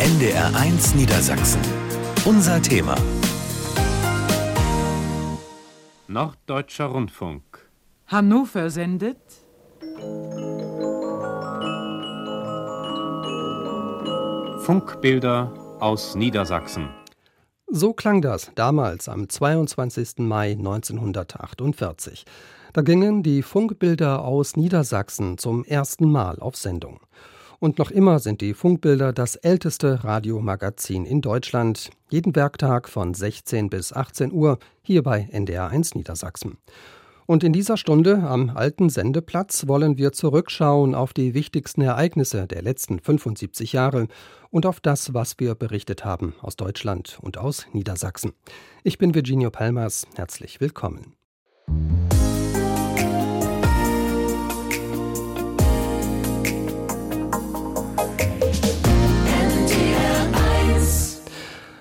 NDR1 Niedersachsen. Unser Thema. Norddeutscher Rundfunk. Hannover sendet Funkbilder aus Niedersachsen. So klang das damals am 22. Mai 1948. Da gingen die Funkbilder aus Niedersachsen zum ersten Mal auf Sendung. Und noch immer sind die Funkbilder das älteste Radiomagazin in Deutschland. Jeden Werktag von 16 bis 18 Uhr hier bei NDR1 Niedersachsen. Und in dieser Stunde am alten Sendeplatz wollen wir zurückschauen auf die wichtigsten Ereignisse der letzten 75 Jahre und auf das, was wir berichtet haben aus Deutschland und aus Niedersachsen. Ich bin Virginio Palmas, herzlich willkommen.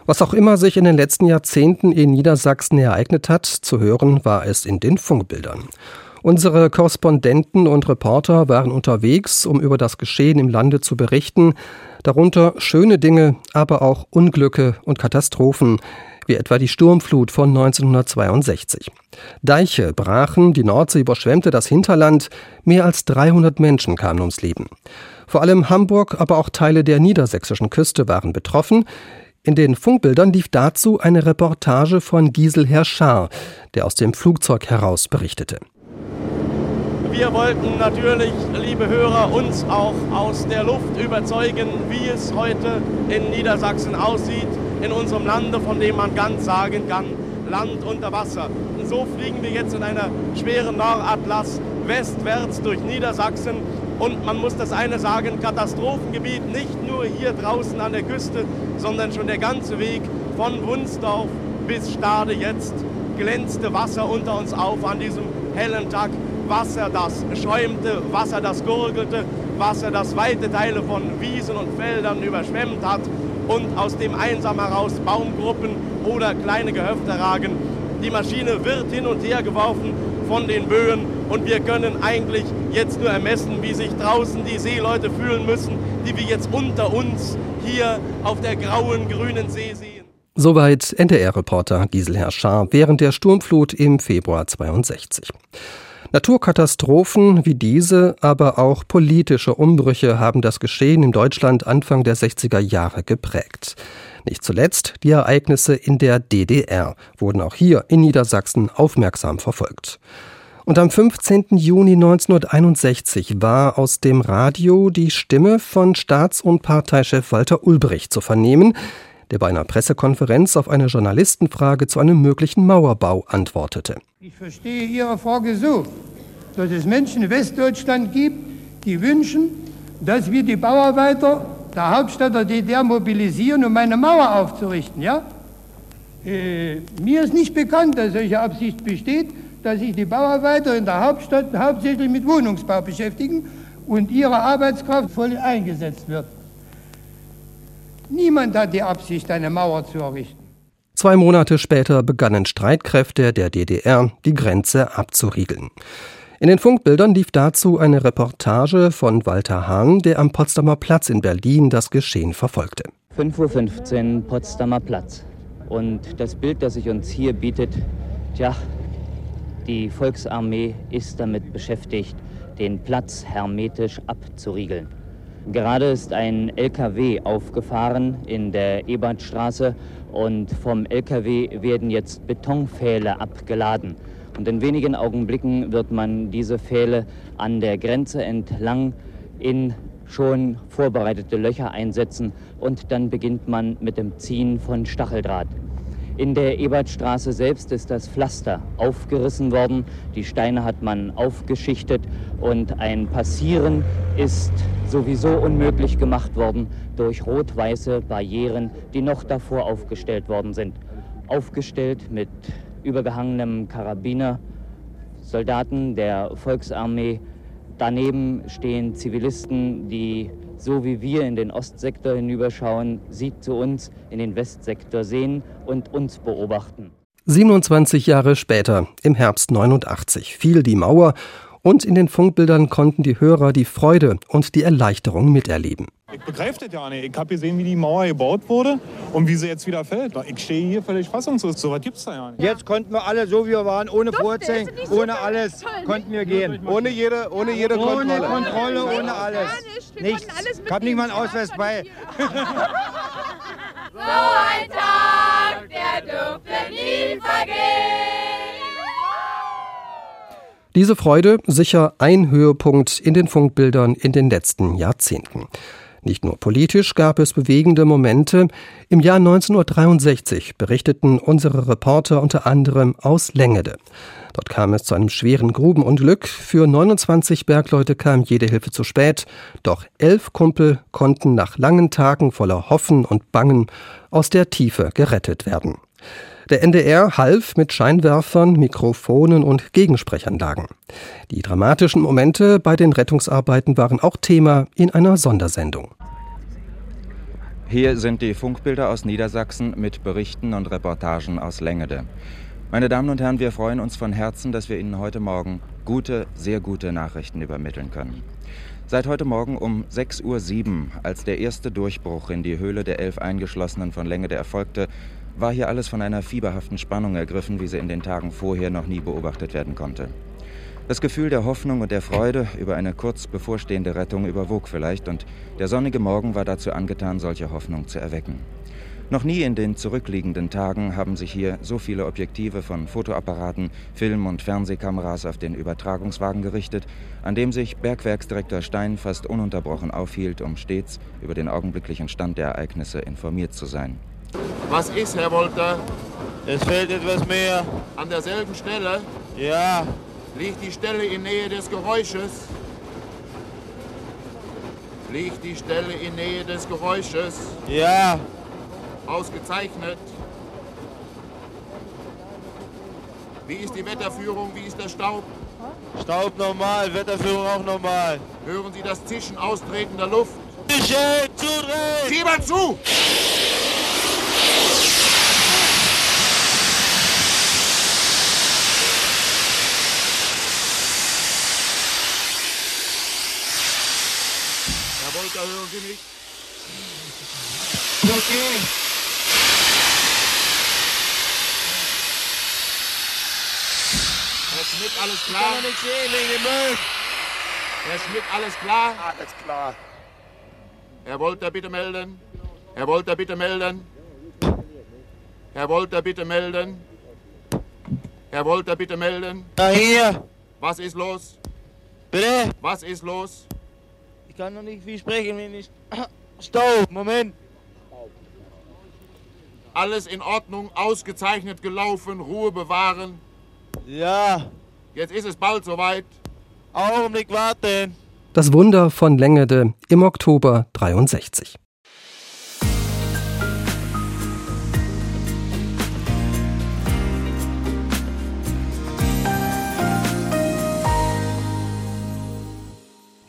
Was auch immer sich in den letzten Jahrzehnten in Niedersachsen ereignet hat, zu hören war es in den Funkbildern. Unsere Korrespondenten und Reporter waren unterwegs, um über das Geschehen im Lande zu berichten, darunter schöne Dinge, aber auch Unglücke und Katastrophen, wie etwa die Sturmflut von 1962. Deiche brachen, die Nordsee überschwemmte das Hinterland, mehr als 300 Menschen kamen ums Leben. Vor allem Hamburg, aber auch Teile der niedersächsischen Küste waren betroffen. In den Funkbildern lief dazu eine Reportage von Gisel Herschar, der aus dem Flugzeug heraus berichtete. Wir wollten natürlich, liebe Hörer, uns auch aus der Luft überzeugen, wie es heute in Niedersachsen aussieht, in unserem Lande, von dem man ganz sagen kann, Land unter Wasser. Und so fliegen wir jetzt in einer schweren Nordatlas westwärts durch Niedersachsen und man muss das eine sagen, Katastrophengebiet nicht nur hier draußen an der Küste, sondern schon der ganze Weg von Wunsdorf bis Stade jetzt glänzte Wasser unter uns auf an diesem hellen Tag. Wasser, das schäumte, Wasser, das gurgelte, Wasser, das weite Teile von Wiesen und Feldern überschwemmt hat und aus dem einsam heraus Baumgruppen oder kleine Gehöfte ragen. Die Maschine wird hin und her geworfen von den Böen und wir können eigentlich jetzt nur ermessen, wie sich draußen die Seeleute fühlen müssen, die wir jetzt unter uns hier auf der grauen, grünen See sehen. Soweit NDR-Reporter Gisel Schar während der Sturmflut im Februar 62. Naturkatastrophen wie diese, aber auch politische Umbrüche haben das Geschehen in Deutschland Anfang der 60er Jahre geprägt. Nicht zuletzt die Ereignisse in der DDR wurden auch hier in Niedersachsen aufmerksam verfolgt. Und am 15. Juni 1961 war aus dem Radio die Stimme von Staats- und Parteichef Walter Ulbricht zu vernehmen, der bei einer Pressekonferenz auf eine Journalistenfrage zu einem möglichen Mauerbau antwortete. Ich verstehe Ihre Frage so, dass es Menschen in Westdeutschland gibt, die wünschen, dass wir die Bauarbeiter der Hauptstadt der DDR mobilisieren, um eine Mauer aufzurichten. Ja? Äh, mir ist nicht bekannt, dass solche Absicht besteht dass sich die Bauarbeiter in der Hauptstadt hauptsächlich mit Wohnungsbau beschäftigen und ihre Arbeitskraft voll eingesetzt wird. Niemand hat die Absicht, eine Mauer zu errichten. Zwei Monate später begannen Streitkräfte der DDR, die Grenze abzuriegeln. In den Funkbildern lief dazu eine Reportage von Walter Hahn, der am Potsdamer Platz in Berlin das Geschehen verfolgte. 5.15 Uhr Potsdamer Platz. Und das Bild, das sich uns hier bietet, tja, die Volksarmee ist damit beschäftigt, den Platz hermetisch abzuriegeln. Gerade ist ein LKW aufgefahren in der Ebertstraße und vom LKW werden jetzt Betonpfähle abgeladen. Und in wenigen Augenblicken wird man diese Pfähle an der Grenze entlang in schon vorbereitete Löcher einsetzen und dann beginnt man mit dem Ziehen von Stacheldraht. In der Ebertstraße selbst ist das Pflaster aufgerissen worden. Die Steine hat man aufgeschichtet und ein Passieren ist sowieso unmöglich gemacht worden durch rot-weiße Barrieren, die noch davor aufgestellt worden sind. Aufgestellt mit übergehangenem Karabiner, Soldaten der Volksarmee. Daneben stehen Zivilisten, die so wie wir in den Ostsektor hinüberschauen, sie zu uns in den Westsektor sehen und uns beobachten. 27 Jahre später, im Herbst 89, fiel die Mauer und in den Funkbildern konnten die Hörer die Freude und die Erleichterung miterleben. Ich begreife das ja nicht. Ich habe gesehen, wie die Mauer gebaut wurde und wie sie jetzt wieder fällt. Ich stehe hier völlig fassungslos. So was gibt es da ja nicht. Jetzt konnten wir alle so, wie wir waren, ohne Vorzeichen, ohne alles, konnten wir gehen. Ohne jede, ohne jede Ohne Kontrolle. Kontrolle, ohne alles. Nichts. Ich habe nicht mal einen Ausweis bei. So ein Tag, der dürfte nie vergehen. Diese Freude sicher ein Höhepunkt in den Funkbildern in den letzten Jahrzehnten. Nicht nur politisch gab es bewegende Momente. Im Jahr 1963 berichteten unsere Reporter unter anderem aus Längede. Dort kam es zu einem schweren Grubenunglück. Für 29 Bergleute kam jede Hilfe zu spät. Doch elf Kumpel konnten nach langen Tagen voller Hoffen und Bangen aus der Tiefe gerettet werden. Der NDR half mit Scheinwerfern, Mikrofonen und Gegensprechanlagen. Die dramatischen Momente bei den Rettungsarbeiten waren auch Thema in einer Sondersendung. Hier sind die Funkbilder aus Niedersachsen mit Berichten und Reportagen aus Längede. Meine Damen und Herren, wir freuen uns von Herzen, dass wir Ihnen heute Morgen gute, sehr gute Nachrichten übermitteln können. Seit heute Morgen um 6.07 Uhr, als der erste Durchbruch in die Höhle der elf Eingeschlossenen von Längede erfolgte, war hier alles von einer fieberhaften Spannung ergriffen, wie sie in den Tagen vorher noch nie beobachtet werden konnte. Das Gefühl der Hoffnung und der Freude über eine kurz bevorstehende Rettung überwog vielleicht, und der sonnige Morgen war dazu angetan, solche Hoffnung zu erwecken. Noch nie in den zurückliegenden Tagen haben sich hier so viele Objektive von Fotoapparaten, Film- und Fernsehkameras auf den Übertragungswagen gerichtet, an dem sich Bergwerksdirektor Stein fast ununterbrochen aufhielt, um stets über den augenblicklichen Stand der Ereignisse informiert zu sein. Was ist, Herr Wolter? Es fehlt etwas mehr. An derselben Stelle? Ja. Liegt die Stelle in Nähe des Geräusches? Liegt die Stelle in Nähe des Geräusches? Ja. Ausgezeichnet. Wie ist die Wetterführung? Wie ist der Staub? Staub normal, Wetterführung auch normal. Hören Sie das Zischen austretender Luft? Zischen, zudrehen! Sieben zu! Herr Wolter, hören Sie mich? Okay. Herr Schmidt, alles Ich klar? kann doch nicht sehen wegen dem Müll. Herr Schmidt, alles klar? Alles klar. Herr Wolter, bitte melden. Herr Wolter, bitte melden. Herr Wolter, bitte melden. Herr Wolter, bitte melden. Na hier. Was ist los? Bitte? Was ist los? Ich kann noch nicht viel sprechen, wenn ich... Staub, Moment. Alles in Ordnung, ausgezeichnet gelaufen, Ruhe bewahren. Ja. Jetzt ist es bald soweit. Augenblick warten. Das Wunder von Längede im Oktober 63.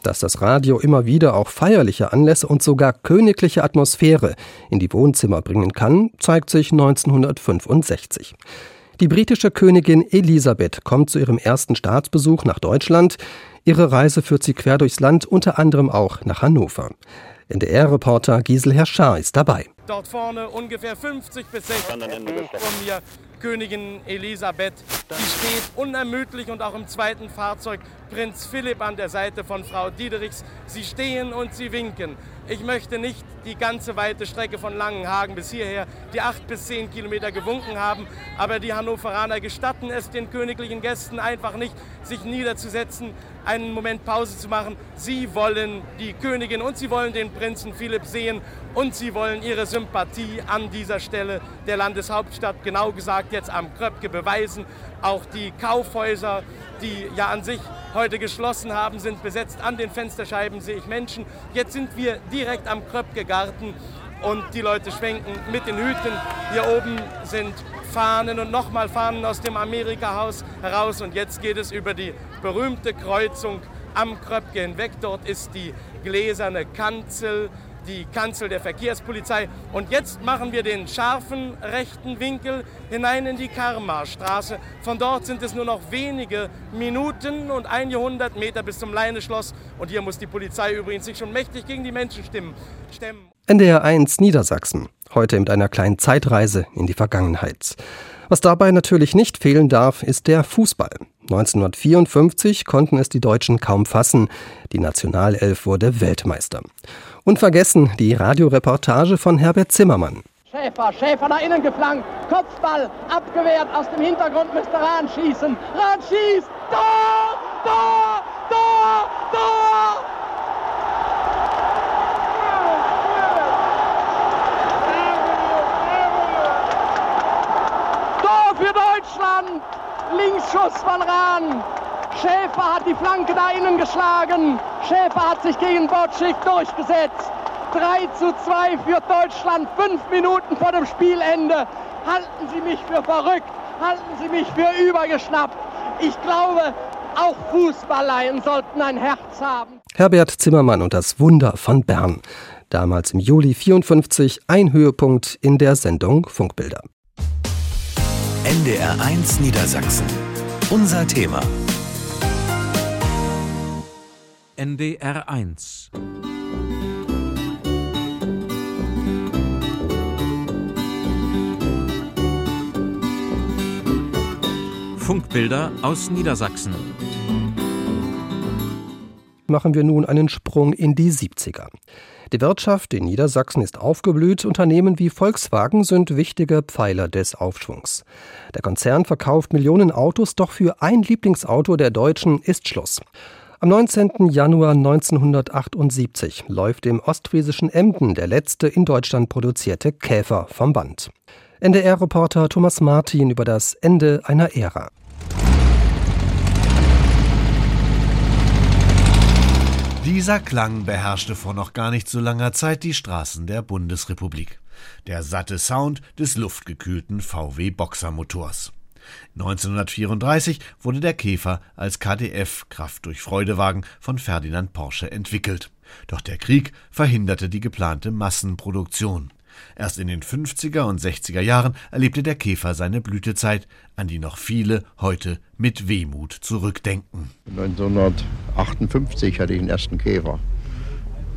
Dass das Radio immer wieder auch feierliche Anlässe und sogar königliche Atmosphäre in die Wohnzimmer bringen kann, zeigt sich 1965. Die britische Königin Elisabeth kommt zu ihrem ersten Staatsbesuch nach Deutschland. Ihre Reise führt sie quer durchs Land, unter anderem auch nach Hannover. NDR-Reporter Gisel Herr Schaar ist dabei. Dort vorne ungefähr 50 bis 60 Meter von mir Königin Elisabeth. Die steht unermüdlich und auch im zweiten Fahrzeug Prinz Philipp an der Seite von Frau Diederichs. Sie stehen und sie winken. Ich möchte nicht die ganze weite Strecke von Langenhagen bis hierher, die acht bis zehn Kilometer gewunken haben, aber die Hannoveraner gestatten es den königlichen Gästen einfach nicht, sich niederzusetzen, einen Moment Pause zu machen. Sie wollen die Königin und sie wollen den Prinzen Philipp sehen und sie wollen ihre Sympathie an dieser Stelle der Landeshauptstadt, genau gesagt jetzt am Kröpke, beweisen. Auch die Kaufhäuser, die ja an sich heute geschlossen haben, sind besetzt. An den Fensterscheiben sehe ich Menschen. Jetzt sind wir direkt am Kröpke-Garten und die Leute schwenken mit den Hüten. Hier oben sind Fahnen und nochmal Fahnen aus dem Amerika-Haus heraus. Und jetzt geht es über die berühmte Kreuzung am Kröpke hinweg. Dort ist die gläserne Kanzel die Kanzel der Verkehrspolizei. Und jetzt machen wir den scharfen rechten Winkel hinein in die Karmarstraße. Von dort sind es nur noch wenige Minuten und einige hundert Meter bis zum Leineschloss. Und hier muss die Polizei übrigens sich schon mächtig gegen die Menschen stemmen. NDR 1 Niedersachsen. Heute mit einer kleinen Zeitreise in die Vergangenheit. Was dabei natürlich nicht fehlen darf, ist der Fußball. 1954 konnten es die Deutschen kaum fassen. Die Nationalelf wurde Weltmeister. Unvergessen die Radioreportage von Herbert Zimmermann. Schäfer, Schäfer nach innen geflankt, Kopfball, abgewehrt, aus dem Hintergrund müsste Rahn schießen. Rahn schießt, Tor, Tor, Tor, Tor! Für Deutschland! Linksschuss von Rahn. Schäfer hat die Flanke da innen geschlagen. Schäfer hat sich gegen Botschik durchgesetzt. 3 zu 2 für Deutschland, fünf Minuten vor dem Spielende. Halten Sie mich für verrückt, halten Sie mich für übergeschnappt. Ich glaube, auch Fußballleien sollten ein Herz haben. Herbert Zimmermann und das Wunder von Bern. Damals im Juli 54 ein Höhepunkt in der Sendung Funkbilder. NDR 1 Niedersachsen. Unser Thema. NDR 1 Funkbilder aus Niedersachsen. Machen wir nun einen Sprung in die 70er. Die Wirtschaft in Niedersachsen ist aufgeblüht, Unternehmen wie Volkswagen sind wichtige Pfeiler des Aufschwungs. Der Konzern verkauft Millionen Autos, doch für ein Lieblingsauto der Deutschen ist Schluss. Am 19. Januar 1978 läuft im ostfriesischen Emden der letzte in Deutschland produzierte Käfer vom Band. NDR-Reporter Thomas Martin über das Ende einer Ära. Dieser Klang beherrschte vor noch gar nicht so langer Zeit die Straßen der Bundesrepublik. Der satte Sound des luftgekühlten VW Boxermotors. 1934 wurde der Käfer als KDF Kraft durch Freudewagen von Ferdinand Porsche entwickelt. Doch der Krieg verhinderte die geplante Massenproduktion. Erst in den 50er und 60er Jahren erlebte der Käfer seine Blütezeit, an die noch viele heute mit Wehmut zurückdenken. 1958 hatte ich den ersten Käfer.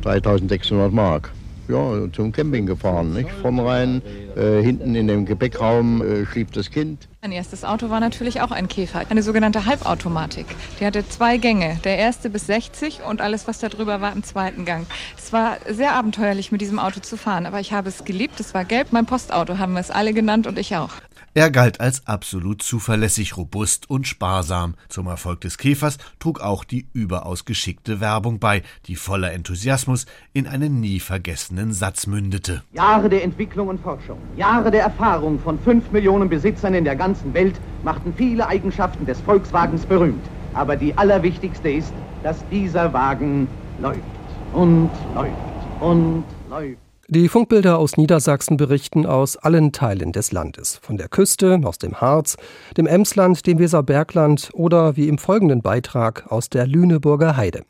3600 Mark ja, zum Camping gefahren. Nicht? Vorn rein, äh, hinten in dem Gepäckraum äh, schlief das Kind. Mein erstes Auto war natürlich auch ein Käfer, eine sogenannte Halbautomatik. Die hatte zwei Gänge, der erste bis 60 und alles, was da drüber war, im zweiten Gang. Es war sehr abenteuerlich, mit diesem Auto zu fahren, aber ich habe es geliebt. Es war gelb, mein Postauto haben wir es alle genannt und ich auch. Er galt als absolut zuverlässig, robust und sparsam. Zum Erfolg des Käfers trug auch die überaus geschickte Werbung bei, die voller Enthusiasmus in einen nie vergessenen Satz mündete. Jahre der Entwicklung und Forschung, Jahre der Erfahrung von fünf Millionen Besitzern in der ganzen Welt machten viele Eigenschaften des Volkswagens berühmt. Aber die allerwichtigste ist, dass dieser Wagen läuft und läuft und läuft. Die Funkbilder aus Niedersachsen berichten aus allen Teilen des Landes. Von der Küste, aus dem Harz, dem Emsland, dem Weserbergland oder wie im folgenden Beitrag aus der Lüneburger Heide.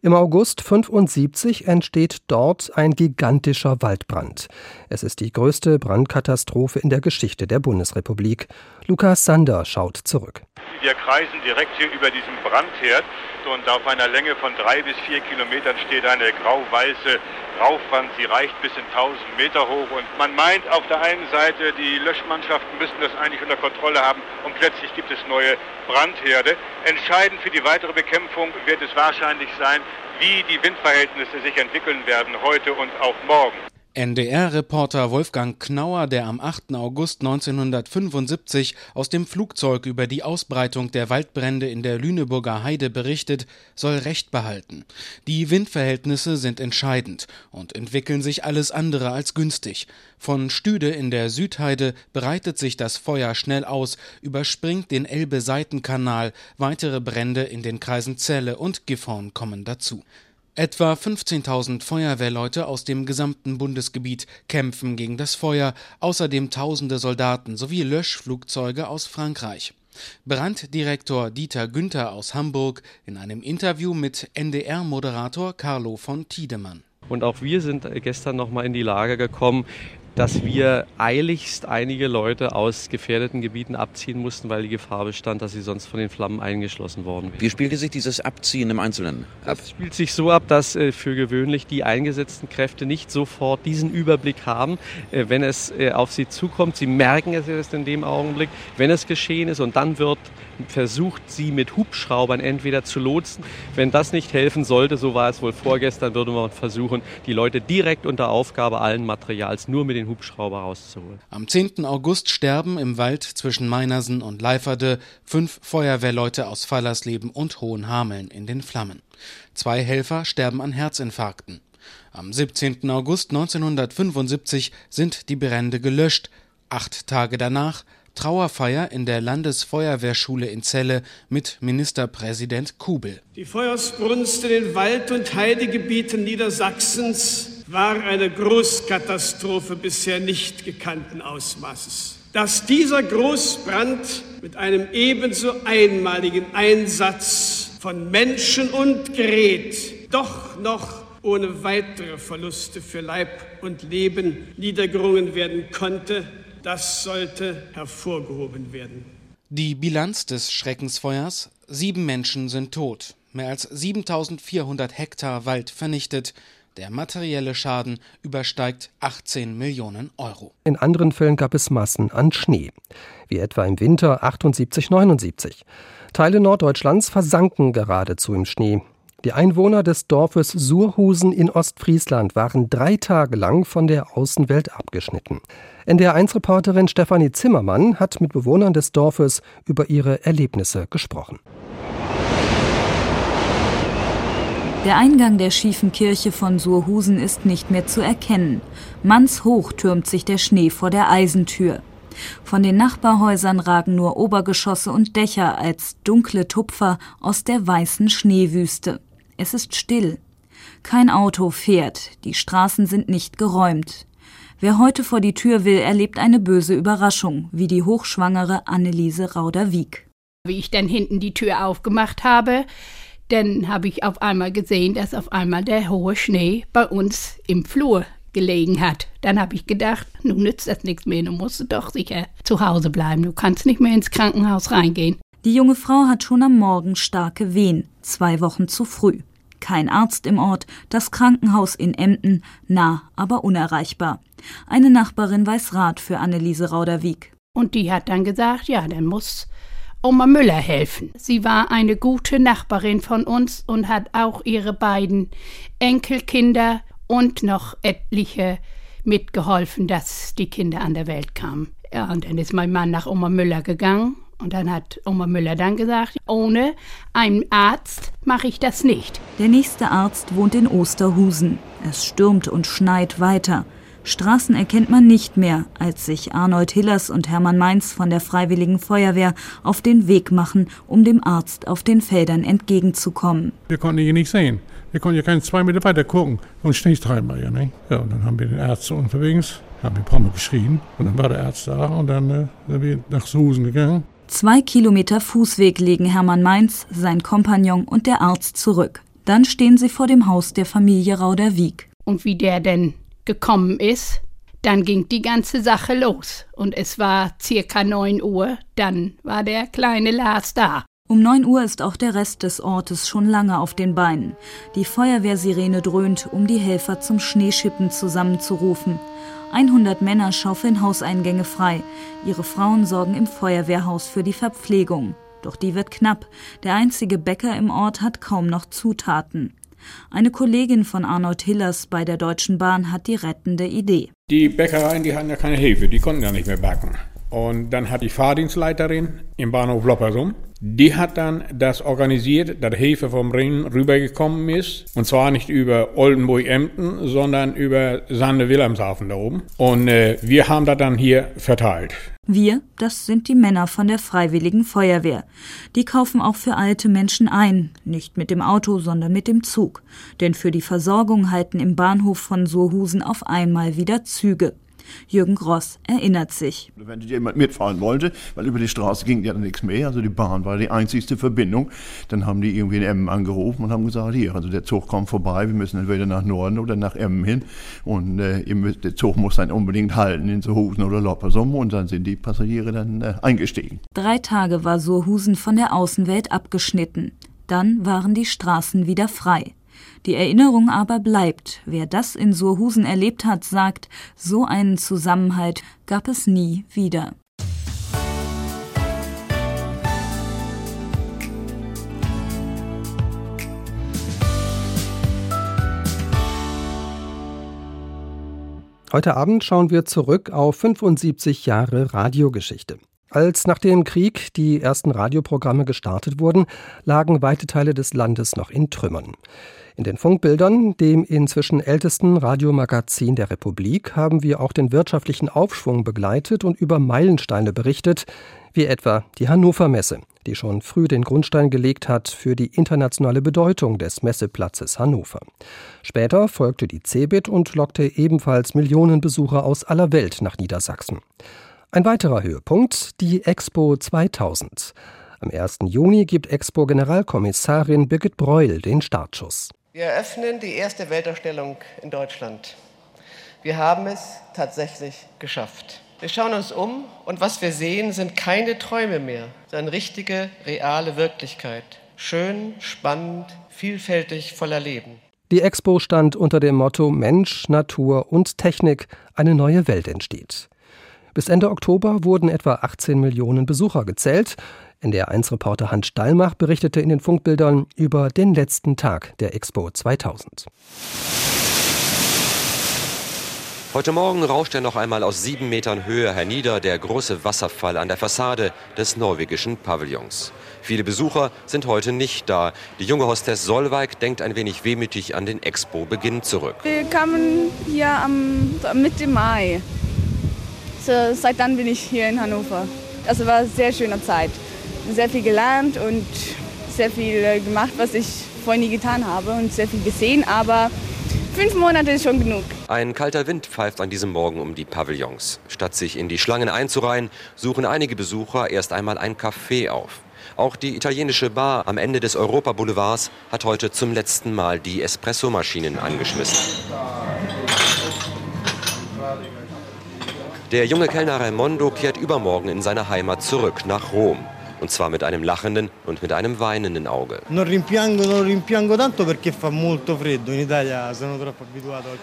Im August 75 entsteht dort ein gigantischer Waldbrand. Es ist die größte Brandkatastrophe in der Geschichte der Bundesrepublik. Lukas Sander schaut zurück. Wir kreisen direkt hier über diesem Brandherd und auf einer Länge von drei bis vier Kilometern steht eine grau-weiße Rauchwand. Sie reicht bis in 1000 Meter hoch und man meint auf der einen Seite, die Löschmannschaften müssten das eigentlich unter Kontrolle haben und plötzlich gibt es neue Brandherde. Entscheidend für die weitere Bekämpfung wird es wahrscheinlich sein, wie die Windverhältnisse sich entwickeln werden heute und auch morgen. NDR-Reporter Wolfgang Knauer, der am 8. August 1975 aus dem Flugzeug über die Ausbreitung der Waldbrände in der Lüneburger Heide berichtet, soll Recht behalten. Die Windverhältnisse sind entscheidend und entwickeln sich alles andere als günstig. Von Stüde in der Südheide breitet sich das Feuer schnell aus, überspringt den Elbe-Seitenkanal, weitere Brände in den Kreisen Celle und Gifhorn kommen dazu. Etwa 15.000 Feuerwehrleute aus dem gesamten Bundesgebiet kämpfen gegen das Feuer, außerdem tausende Soldaten sowie Löschflugzeuge aus Frankreich. Branddirektor Dieter Günther aus Hamburg in einem Interview mit NDR-Moderator Carlo von Tiedemann. Und auch wir sind gestern nochmal in die Lage gekommen, dass wir eiligst einige Leute aus gefährdeten Gebieten abziehen mussten, weil die Gefahr bestand, dass sie sonst von den Flammen eingeschlossen worden wären. Wie spielte sich dieses Abziehen im Einzelnen ab? Das spielt sich so ab, dass äh, für gewöhnlich die eingesetzten Kräfte nicht sofort diesen Überblick haben, äh, wenn es äh, auf sie zukommt. Sie merken es erst in dem Augenblick, wenn es geschehen ist und dann wird versucht, sie mit Hubschraubern entweder zu lotsen. Wenn das nicht helfen sollte, so war es wohl vorgestern, würde man versuchen, die Leute direkt unter Aufgabe allen Materials nur mit den Hubschrauber rauszuholen. Am 10. August sterben im Wald zwischen Meinersen und Leiferde fünf Feuerwehrleute aus Fallersleben und Hohenhameln in den Flammen. Zwei Helfer sterben an Herzinfarkten. Am 17. August 1975 sind die Brände gelöscht. Acht Tage danach Trauerfeier in der Landesfeuerwehrschule in Celle mit Ministerpräsident Kubel. Die Feuersbrunst in den Wald- und Heidegebieten Niedersachsens war eine Großkatastrophe bisher nicht gekannten Ausmaßes. Dass dieser Großbrand mit einem ebenso einmaligen Einsatz von Menschen und Gerät doch noch ohne weitere Verluste für Leib und Leben niedergerungen werden konnte, das sollte hervorgehoben werden. Die Bilanz des Schreckensfeuers: Sieben Menschen sind tot, mehr als 7400 Hektar Wald vernichtet. Der materielle Schaden übersteigt 18 Millionen Euro. In anderen Fällen gab es Massen an Schnee, wie etwa im Winter 78-79. Teile Norddeutschlands versanken geradezu im Schnee. Die Einwohner des Dorfes Surhusen in Ostfriesland waren drei Tage lang von der Außenwelt abgeschnitten. NDR1-Reporterin Stefanie Zimmermann hat mit Bewohnern des Dorfes über ihre Erlebnisse gesprochen. Der Eingang der schiefen Kirche von Surhusen ist nicht mehr zu erkennen. Mannshoch türmt sich der Schnee vor der Eisentür. Von den Nachbarhäusern ragen nur Obergeschosse und Dächer als dunkle Tupfer aus der weißen Schneewüste. Es ist still. Kein Auto fährt, die Straßen sind nicht geräumt. Wer heute vor die Tür will, erlebt eine böse Überraschung, wie die hochschwangere Anneliese Rauder-Wieg. Wie ich dann hinten die Tür aufgemacht habe, dann habe ich auf einmal gesehen, dass auf einmal der hohe Schnee bei uns im Flur gelegen hat. Dann habe ich gedacht, nun nützt das nichts mehr, du musst doch sicher zu Hause bleiben, du kannst nicht mehr ins Krankenhaus reingehen. Die junge Frau hat schon am Morgen starke Wehen, zwei Wochen zu früh. Kein Arzt im Ort, das Krankenhaus in Emden, nah, aber unerreichbar. Eine Nachbarin weiß Rat für Anneliese Rauderwieg. Und die hat dann gesagt, ja, dann muss Oma Müller helfen. Sie war eine gute Nachbarin von uns und hat auch ihre beiden Enkelkinder und noch etliche mitgeholfen, dass die Kinder an der Welt kamen. Ja, und dann ist mein Mann nach Oma Müller gegangen und dann hat Oma Müller dann gesagt, ohne einen Arzt mache ich das nicht. Der nächste Arzt wohnt in Osterhusen. Es stürmt und schneit weiter. Straßen erkennt man nicht mehr, als sich Arnold Hillers und Hermann Mainz von der Freiwilligen Feuerwehr auf den Weg machen, um dem Arzt auf den Feldern entgegenzukommen. Wir konnten ihn nicht sehen. Wir konnten ja keine zwei Meter weiter gucken. Und Schneetreiber, ja, ne? Ja, und dann haben wir den Arzt unterwegs, haben wir ein paar Mal geschrien. Und dann war der Arzt da und dann äh, sind wir nach Susen gegangen. Zwei Kilometer Fußweg legen Hermann Mainz, sein Kompagnon und der Arzt zurück. Dann stehen sie vor dem Haus der Familie Rauder-Wieg. Und wie der denn gekommen ist, dann ging die ganze Sache los. Und es war circa 9 Uhr, dann war der kleine Lars da. Um 9 Uhr ist auch der Rest des Ortes schon lange auf den Beinen. Die Feuerwehrsirene dröhnt, um die Helfer zum Schneeschippen zusammenzurufen. 100 Männer schaufeln Hauseingänge frei. Ihre Frauen sorgen im Feuerwehrhaus für die Verpflegung. Doch die wird knapp. Der einzige Bäcker im Ort hat kaum noch Zutaten. Eine Kollegin von Arnold Hillers bei der Deutschen Bahn hat die rettende Idee. Die Bäckereien, die hatten ja keine Hefe, die konnten ja nicht mehr backen. Und dann hat die Fahrdienstleiterin im Bahnhof Loppersum die hat dann das organisiert, dass Hefe vom Ring rübergekommen ist. Und zwar nicht über Oldenburg-Emden, sondern über Sande-Wilhelmshaven da oben. Und äh, wir haben das dann hier verteilt. Wir, das sind die Männer von der Freiwilligen Feuerwehr. Die kaufen auch für alte Menschen ein, nicht mit dem Auto, sondern mit dem Zug. Denn für die Versorgung halten im Bahnhof von Surhusen auf einmal wieder Züge. Jürgen Gross erinnert sich. Wenn jemand mitfahren wollte, weil über die Straße ging ja nichts mehr, also die Bahn war die einzigste Verbindung, dann haben die irgendwie in Emmen angerufen und haben gesagt, hier, also der Zug kommt vorbei, wir müssen entweder nach Norden oder nach Emmen hin und äh, der Zug muss dann unbedingt halten in Sohusen oder Loppersum und dann sind die Passagiere dann äh, eingestiegen. Drei Tage war Sohusen von der Außenwelt abgeschnitten. Dann waren die Straßen wieder frei. Die Erinnerung aber bleibt. Wer das in Surhusen erlebt hat, sagt, so einen Zusammenhalt gab es nie wieder. Heute Abend schauen wir zurück auf 75 Jahre Radiogeschichte. Als nach dem Krieg die ersten Radioprogramme gestartet wurden, lagen weite Teile des Landes noch in Trümmern. In den Funkbildern, dem inzwischen ältesten Radiomagazin der Republik, haben wir auch den wirtschaftlichen Aufschwung begleitet und über Meilensteine berichtet, wie etwa die Hannover Messe, die schon früh den Grundstein gelegt hat für die internationale Bedeutung des Messeplatzes Hannover. Später folgte die CeBIT und lockte ebenfalls Millionen Besucher aus aller Welt nach Niedersachsen. Ein weiterer Höhepunkt, die Expo 2000. Am 1. Juni gibt Expo-Generalkommissarin Birgit Breul den Startschuss. Wir eröffnen die erste Weltausstellung in Deutschland. Wir haben es tatsächlich geschafft. Wir schauen uns um und was wir sehen, sind keine Träume mehr, sondern richtige, reale Wirklichkeit. Schön, spannend, vielfältig, voller Leben. Die Expo stand unter dem Motto Mensch, Natur und Technik, eine neue Welt entsteht. Bis Ende Oktober wurden etwa 18 Millionen Besucher gezählt. NDR1-Reporter Hans Stallmach berichtete in den Funkbildern über den letzten Tag der Expo 2000. Heute Morgen rauscht er noch einmal aus sieben Metern Höhe hernieder, der große Wasserfall an der Fassade des norwegischen Pavillons. Viele Besucher sind heute nicht da. Die junge Hostess Solveig denkt ein wenig wehmütig an den Expo-Beginn zurück. Wir kamen hier am Mitte Mai. So, seit dann bin ich hier in Hannover. Also war eine sehr schöne Zeit sehr viel gelernt und sehr viel äh, gemacht, was ich vorher nie getan habe und sehr viel gesehen, aber fünf Monate ist schon genug. Ein kalter Wind pfeift an diesem Morgen um die Pavillons. Statt sich in die Schlangen einzureihen, suchen einige Besucher erst einmal ein Café auf. Auch die italienische Bar am Ende des Europa-Boulevards hat heute zum letzten Mal die Espressomaschinen angeschmissen. Der junge Kellner Raimondo kehrt übermorgen in seine Heimat zurück nach Rom. Und zwar mit einem lachenden und mit einem weinenden Auge.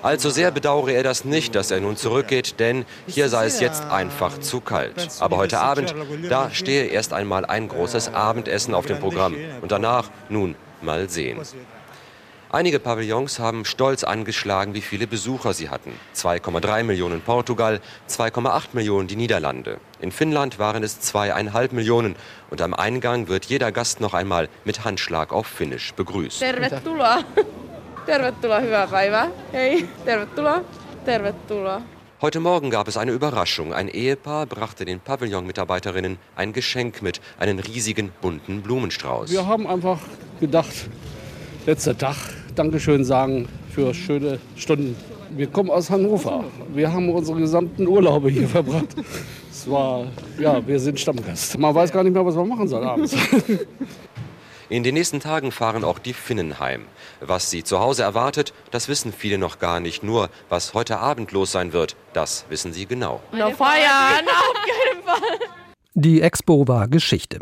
Also sehr bedauere er das nicht, dass er nun zurückgeht, denn hier sei es jetzt einfach zu kalt. Aber heute Abend, da stehe erst einmal ein großes Abendessen auf dem Programm. Und danach, nun, mal sehen. Einige Pavillons haben stolz angeschlagen, wie viele Besucher sie hatten. 2,3 Millionen Portugal, 2,8 Millionen die Niederlande. In Finnland waren es zweieinhalb Millionen und am Eingang wird jeder Gast noch einmal mit Handschlag auf Finnisch begrüßt. Tervetuloa. Tervetuloa, hyvää päivää. Hei, tervetuloa. Tervetuloa. Heute Morgen gab es eine Überraschung. Ein Ehepaar brachte den Pavillon-Mitarbeiterinnen ein Geschenk mit, einen riesigen bunten Blumenstrauß. Wir haben einfach gedacht, letzter Tag, Dankeschön sagen für schöne Stunden. Wir kommen aus Hannover. Wir haben unsere gesamten Urlaube hier verbracht. Es war, ja, wir sind Stammgast. Man weiß gar nicht mehr, was man machen soll abends. In den nächsten Tagen fahren auch die Finnen heim. Was sie zu Hause erwartet, das wissen viele noch gar nicht. Nur, was heute Abend los sein wird, das wissen sie genau. Noch feiern, auf jeden Fall. Die Expo war Geschichte.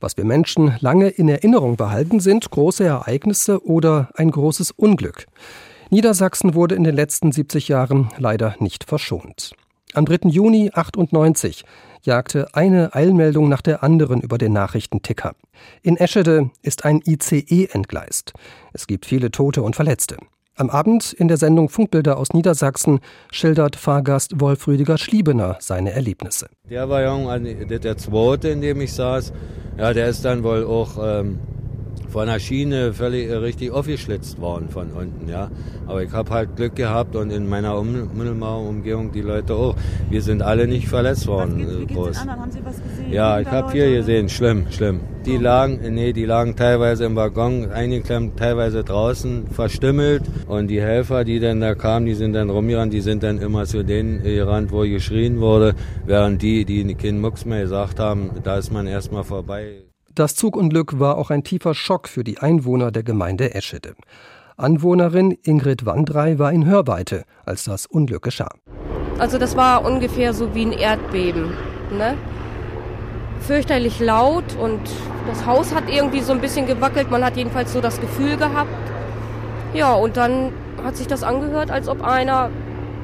Was wir Menschen lange in Erinnerung behalten, sind große Ereignisse oder ein großes Unglück. Niedersachsen wurde in den letzten 70 Jahren leider nicht verschont. Am 3. Juni 98 jagte eine Eilmeldung nach der anderen über den Nachrichtenticker. In Eschede ist ein ICE entgleist. Es gibt viele Tote und Verletzte. Am Abend in der Sendung Funkbilder aus Niedersachsen schildert Fahrgast Wolf Rüdiger Schliebener seine Erlebnisse. Der war ja der zweite, in dem ich saß. Ja, der ist dann wohl auch ähm, von der Schiene völlig äh, richtig aufgeschlitzt worden von unten, ja. Aber ich habe halt Glück gehabt und in meiner unmittelbaren Umgebung die Leute auch. Wir sind alle nicht verletzt worden. Wie geht's, groß. Haben Sie was gesehen? Ja, ich habe hier gesehen, schlimm, schlimm. Die lagen, nee, die lagen teilweise im Waggon, eingeklemmt, teilweise draußen, verstümmelt. Und die Helfer, die dann da kamen, die sind dann rumgerannt, die sind dann immer zu denen gerannt, wo geschrien wurde, während die, die keinen Mucks mehr gesagt haben, da ist man erstmal vorbei. Das Zugunglück war auch ein tiefer Schock für die Einwohner der Gemeinde Eschede. Anwohnerin Ingrid Wandrei war in Hörweite, als das Unglück geschah. Also das war ungefähr so wie ein Erdbeben. Ne? Fürchterlich laut und das Haus hat irgendwie so ein bisschen gewackelt. Man hat jedenfalls so das Gefühl gehabt. Ja, und dann hat sich das angehört, als ob einer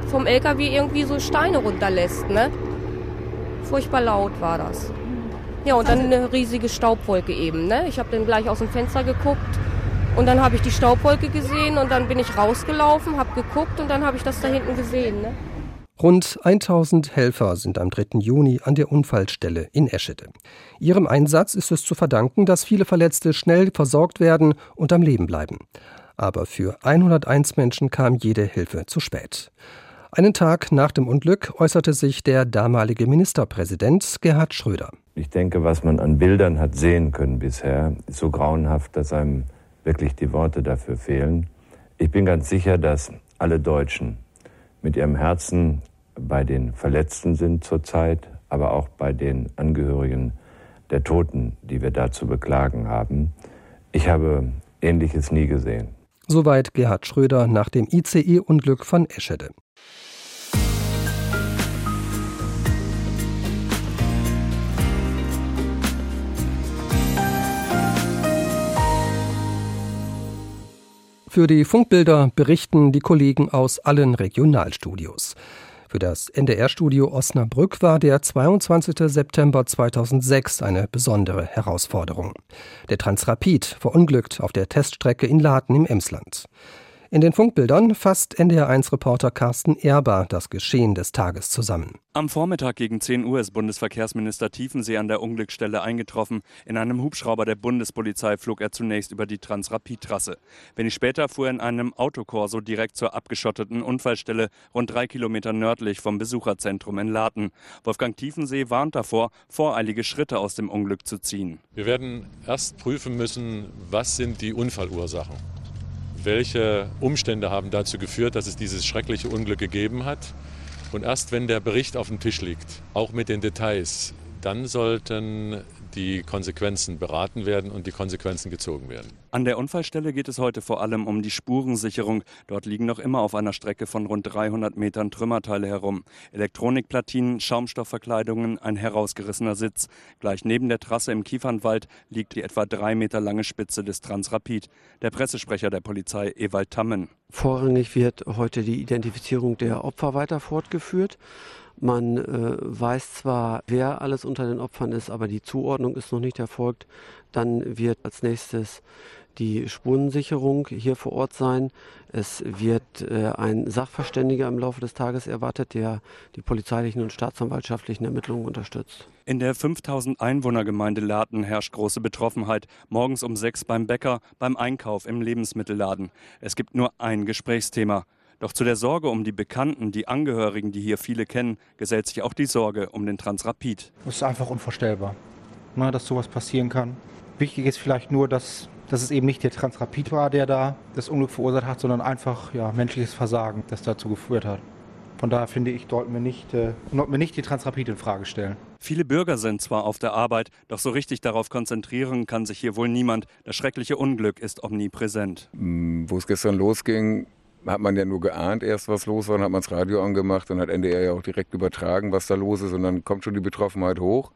vom LKW irgendwie so Steine runterlässt. Ne? Furchtbar laut war das. Ja, und dann eine riesige Staubwolke eben. Ne? Ich habe dann gleich aus dem Fenster geguckt und dann habe ich die Staubwolke gesehen und dann bin ich rausgelaufen, habe geguckt und dann habe ich das da hinten gesehen. Ne? Rund 1000 Helfer sind am 3. Juni an der Unfallstelle in Eschede. Ihrem Einsatz ist es zu verdanken, dass viele Verletzte schnell versorgt werden und am Leben bleiben. Aber für 101 Menschen kam jede Hilfe zu spät. Einen Tag nach dem Unglück äußerte sich der damalige Ministerpräsident Gerhard Schröder. Ich denke, was man an Bildern hat sehen können bisher, ist so grauenhaft, dass einem wirklich die Worte dafür fehlen. Ich bin ganz sicher, dass alle Deutschen mit ihrem Herzen bei den Verletzten sind zurzeit, aber auch bei den Angehörigen der Toten, die wir da zu beklagen haben. Ich habe Ähnliches nie gesehen. Soweit Gerhard Schröder nach dem ICE-Unglück von Eschede. Für die Funkbilder berichten die Kollegen aus allen Regionalstudios. Für das NDR-Studio Osnabrück war der 22. September 2006 eine besondere Herausforderung. Der Transrapid verunglückt auf der Teststrecke in Laden im Emsland. In den Funkbildern fasst NDR1-Reporter Carsten Erber das Geschehen des Tages zusammen. Am Vormittag gegen 10 Uhr ist Bundesverkehrsminister Tiefensee an der Unglücksstelle eingetroffen. In einem Hubschrauber der Bundespolizei flog er zunächst über die Transrapid-Trasse. Wenig später fuhr er in einem Autokorso direkt zur abgeschotteten Unfallstelle, rund drei Kilometer nördlich vom Besucherzentrum in Laten. Wolfgang Tiefensee warnt davor, voreilige Schritte aus dem Unglück zu ziehen. Wir werden erst prüfen müssen, was sind die Unfallursachen welche Umstände haben dazu geführt, dass es dieses schreckliche Unglück gegeben hat. Und erst wenn der Bericht auf dem Tisch liegt, auch mit den Details, dann sollten die Konsequenzen beraten werden und die Konsequenzen gezogen werden. An der Unfallstelle geht es heute vor allem um die Spurensicherung. Dort liegen noch immer auf einer Strecke von rund 300 Metern Trümmerteile herum. Elektronikplatinen, Schaumstoffverkleidungen, ein herausgerissener Sitz. Gleich neben der Trasse im Kiefernwald liegt die etwa drei Meter lange Spitze des Transrapid. Der Pressesprecher der Polizei, Ewald Tammen. Vorrangig wird heute die Identifizierung der Opfer weiter fortgeführt. Man äh, weiß zwar, wer alles unter den Opfern ist, aber die Zuordnung ist noch nicht erfolgt. Dann wird als nächstes die Spurensicherung hier vor Ort sein. Es wird äh, ein Sachverständiger im Laufe des Tages erwartet, der die polizeilichen und staatsanwaltschaftlichen Ermittlungen unterstützt. In der 5000 Einwohnergemeinde Laten herrscht große Betroffenheit. Morgens um sechs beim Bäcker, beim Einkauf im Lebensmittelladen. Es gibt nur ein Gesprächsthema. Doch zu der Sorge um die Bekannten, die Angehörigen, die hier viele kennen, gesellt sich auch die Sorge um den Transrapid. Es ist einfach unvorstellbar, ne, dass sowas passieren kann. Wichtig ist vielleicht nur, dass, dass es eben nicht der Transrapid war, der da das Unglück verursacht hat, sondern einfach ja, menschliches Versagen, das dazu geführt hat. Von daher finde ich, sollten wir nicht, äh, sollten wir nicht die Transrapid in Frage stellen. Viele Bürger sind zwar auf der Arbeit, doch so richtig darauf konzentrieren kann sich hier wohl niemand. Das schreckliche Unglück ist omnipräsent. Wo es gestern losging, hat man ja nur geahnt erst, was los war, dann hat man das Radio angemacht und hat NDR ja auch direkt übertragen, was da los ist und dann kommt schon die Betroffenheit hoch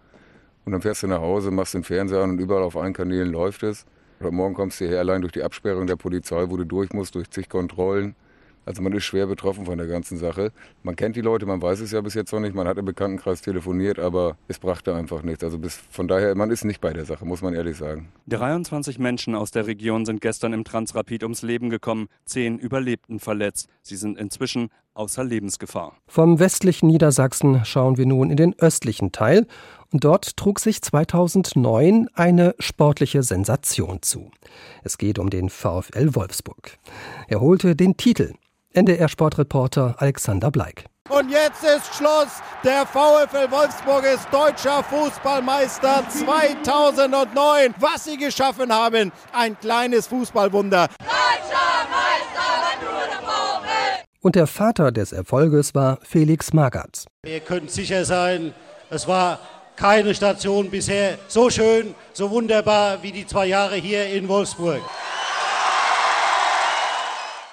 und dann fährst du nach Hause, machst den Fernseher an und überall auf allen Kanälen läuft es. Heute Morgen kommst du hierher allein durch die Absperrung der Polizei, wo du durch musst, durch zig Kontrollen. Also man ist schwer betroffen von der ganzen Sache. Man kennt die Leute, man weiß es ja bis jetzt noch nicht. Man hat im Bekanntenkreis telefoniert, aber es brachte einfach nichts. Also bis, von daher, man ist nicht bei der Sache, muss man ehrlich sagen. 23 Menschen aus der Region sind gestern im Transrapid ums Leben gekommen. Zehn überlebten verletzt. Sie sind inzwischen außer Lebensgefahr. Vom westlichen Niedersachsen schauen wir nun in den östlichen Teil Dort trug sich 2009 eine sportliche Sensation zu. Es geht um den VfL Wolfsburg. Er holte den Titel. NDR-Sportreporter Alexander Bleik. Und jetzt ist Schluss. Der VfL Wolfsburg ist deutscher Fußballmeister 2009. Was sie geschaffen haben, ein kleines Fußballwunder. Deutscher Meister, nur der VfL. Und der Vater des Erfolges war Felix Magath. Ihr könnt sicher sein, es war keine Station bisher so schön, so wunderbar wie die zwei Jahre hier in Wolfsburg.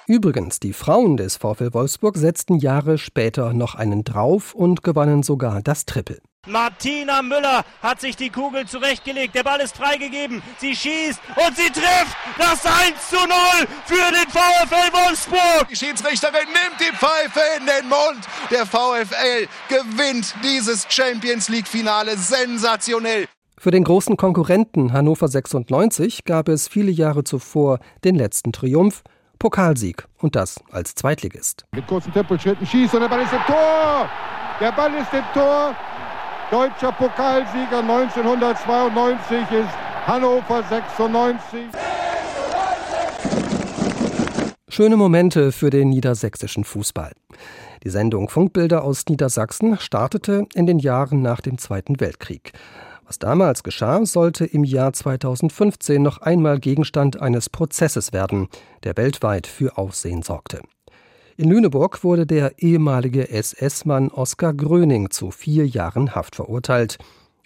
Übrigens, die Frauen des VfL Wolfsburg setzten Jahre später noch einen drauf und gewannen sogar das Triple. Martina Müller hat sich die Kugel zurechtgelegt. Der Ball ist freigegeben. Sie schießt und sie trifft das 1 zu 0 für den VfL Wolfsburg. Die Schiedsrichterin nimmt die Pfeife in den Mund. Der VfL gewinnt dieses Champions League Finale sensationell. Für den großen Konkurrenten Hannover 96 gab es viele Jahre zuvor den letzten Triumph Pokalsieg und das als Zweitligist. Mit kurzen Tempelschritten schießt und der Ball ist im Tor! Der Ball ist im Tor! Deutscher Pokalsieger 1992 ist Hannover 96. Schöne Momente für den niedersächsischen Fußball. Die Sendung Funkbilder aus Niedersachsen startete in den Jahren nach dem Zweiten Weltkrieg. Was damals geschah, sollte im Jahr 2015 noch einmal Gegenstand eines Prozesses werden, der weltweit für Aufsehen sorgte. In Lüneburg wurde der ehemalige SS-Mann Oskar Gröning zu vier Jahren Haft verurteilt.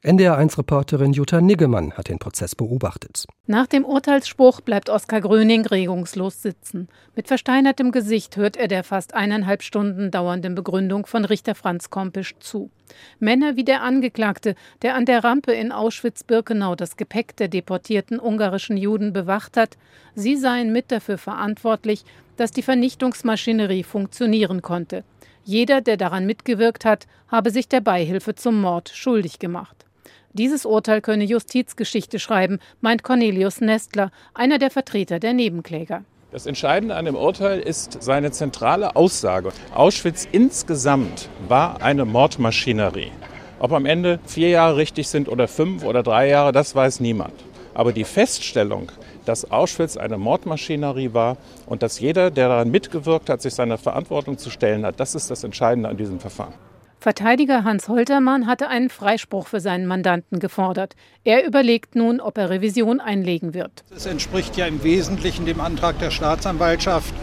NDR1-Reporterin Jutta Niggemann hat den Prozess beobachtet. Nach dem Urteilsspruch bleibt Oskar Gröning regungslos sitzen. Mit versteinertem Gesicht hört er der fast eineinhalb Stunden dauernden Begründung von Richter Franz Kompisch zu. Männer wie der Angeklagte, der an der Rampe in Auschwitz-Birkenau das Gepäck der deportierten ungarischen Juden bewacht hat, sie seien mit dafür verantwortlich, dass die Vernichtungsmaschinerie funktionieren konnte. Jeder, der daran mitgewirkt hat, habe sich der Beihilfe zum Mord schuldig gemacht. Dieses Urteil könne Justizgeschichte schreiben, meint Cornelius Nestler, einer der Vertreter der Nebenkläger. Das Entscheidende an dem Urteil ist seine zentrale Aussage. Auschwitz insgesamt war eine Mordmaschinerie. Ob am Ende vier Jahre richtig sind oder fünf oder drei Jahre, das weiß niemand. Aber die Feststellung, dass Auschwitz eine Mordmaschinerie war und dass jeder, der daran mitgewirkt hat, sich seiner Verantwortung zu stellen hat, das ist das Entscheidende an diesem Verfahren. Verteidiger Hans Holtermann hatte einen Freispruch für seinen Mandanten gefordert. Er überlegt nun, ob er Revision einlegen wird. Es entspricht ja im Wesentlichen dem Antrag der Staatsanwaltschaft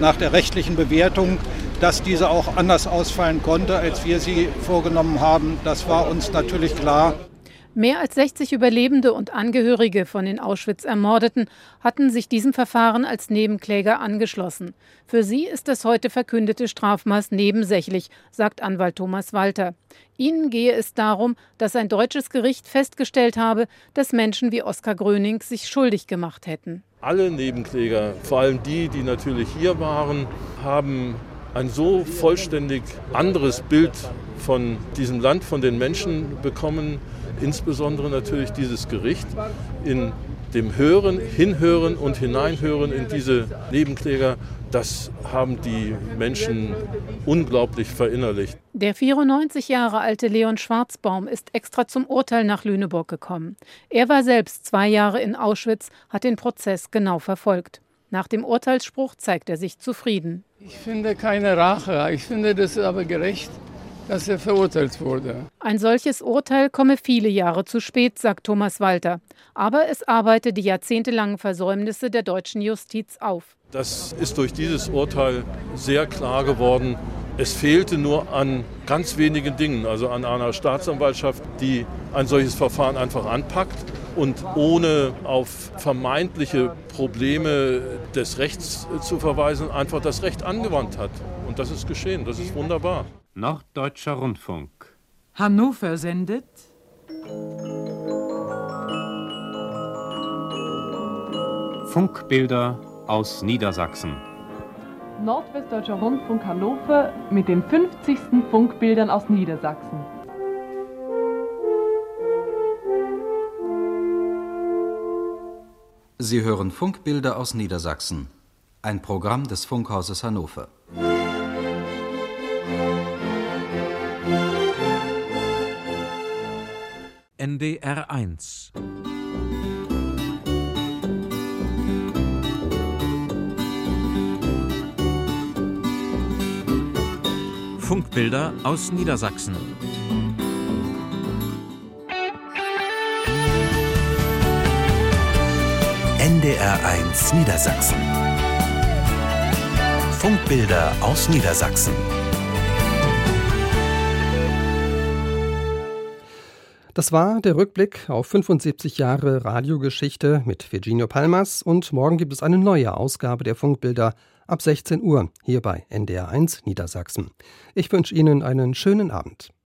nach der rechtlichen Bewertung, dass diese auch anders ausfallen konnte, als wir sie vorgenommen haben. Das war uns natürlich klar. Mehr als 60 Überlebende und Angehörige von den Auschwitz Ermordeten hatten sich diesem Verfahren als Nebenkläger angeschlossen. Für sie ist das heute verkündete Strafmaß nebensächlich, sagt Anwalt Thomas Walter. Ihnen gehe es darum, dass ein deutsches Gericht festgestellt habe, dass Menschen wie Oskar Gröning sich schuldig gemacht hätten. Alle Nebenkläger, vor allem die, die natürlich hier waren, haben ein so vollständig anderes Bild von diesem Land, von den Menschen bekommen, insbesondere natürlich dieses Gericht in dem Hören, Hinhören und Hineinhören in diese Nebenkläger, das haben die Menschen unglaublich verinnerlicht. Der 94 Jahre alte Leon Schwarzbaum ist extra zum Urteil nach Lüneburg gekommen. Er war selbst zwei Jahre in Auschwitz, hat den Prozess genau verfolgt. Nach dem Urteilsspruch zeigt er sich zufrieden. Ich finde keine Rache, ich finde das aber gerecht dass er verurteilt wurde. Ein solches Urteil komme viele Jahre zu spät, sagt Thomas Walter. Aber es arbeite die jahrzehntelangen Versäumnisse der deutschen Justiz auf. Das ist durch dieses Urteil sehr klar geworden. Es fehlte nur an ganz wenigen Dingen, also an einer Staatsanwaltschaft, die ein solches Verfahren einfach anpackt und ohne auf vermeintliche Probleme des Rechts zu verweisen, einfach das Recht angewandt hat. Und das ist geschehen. Das ist wunderbar. Norddeutscher Rundfunk. Hannover sendet. Funkbilder aus Niedersachsen. Nordwestdeutscher Rundfunk Hannover mit den 50. Funkbildern aus Niedersachsen. Sie hören Funkbilder aus Niedersachsen, ein Programm des Funkhauses Hannover. NDR 1 Funkbilder aus Niedersachsen NDR1 Niedersachsen. Funkbilder aus Niedersachsen. Das war der Rückblick auf 75 Jahre Radiogeschichte mit Virginio Palmas und morgen gibt es eine neue Ausgabe der Funkbilder ab 16 Uhr hier bei NDR1 Niedersachsen. Ich wünsche Ihnen einen schönen Abend.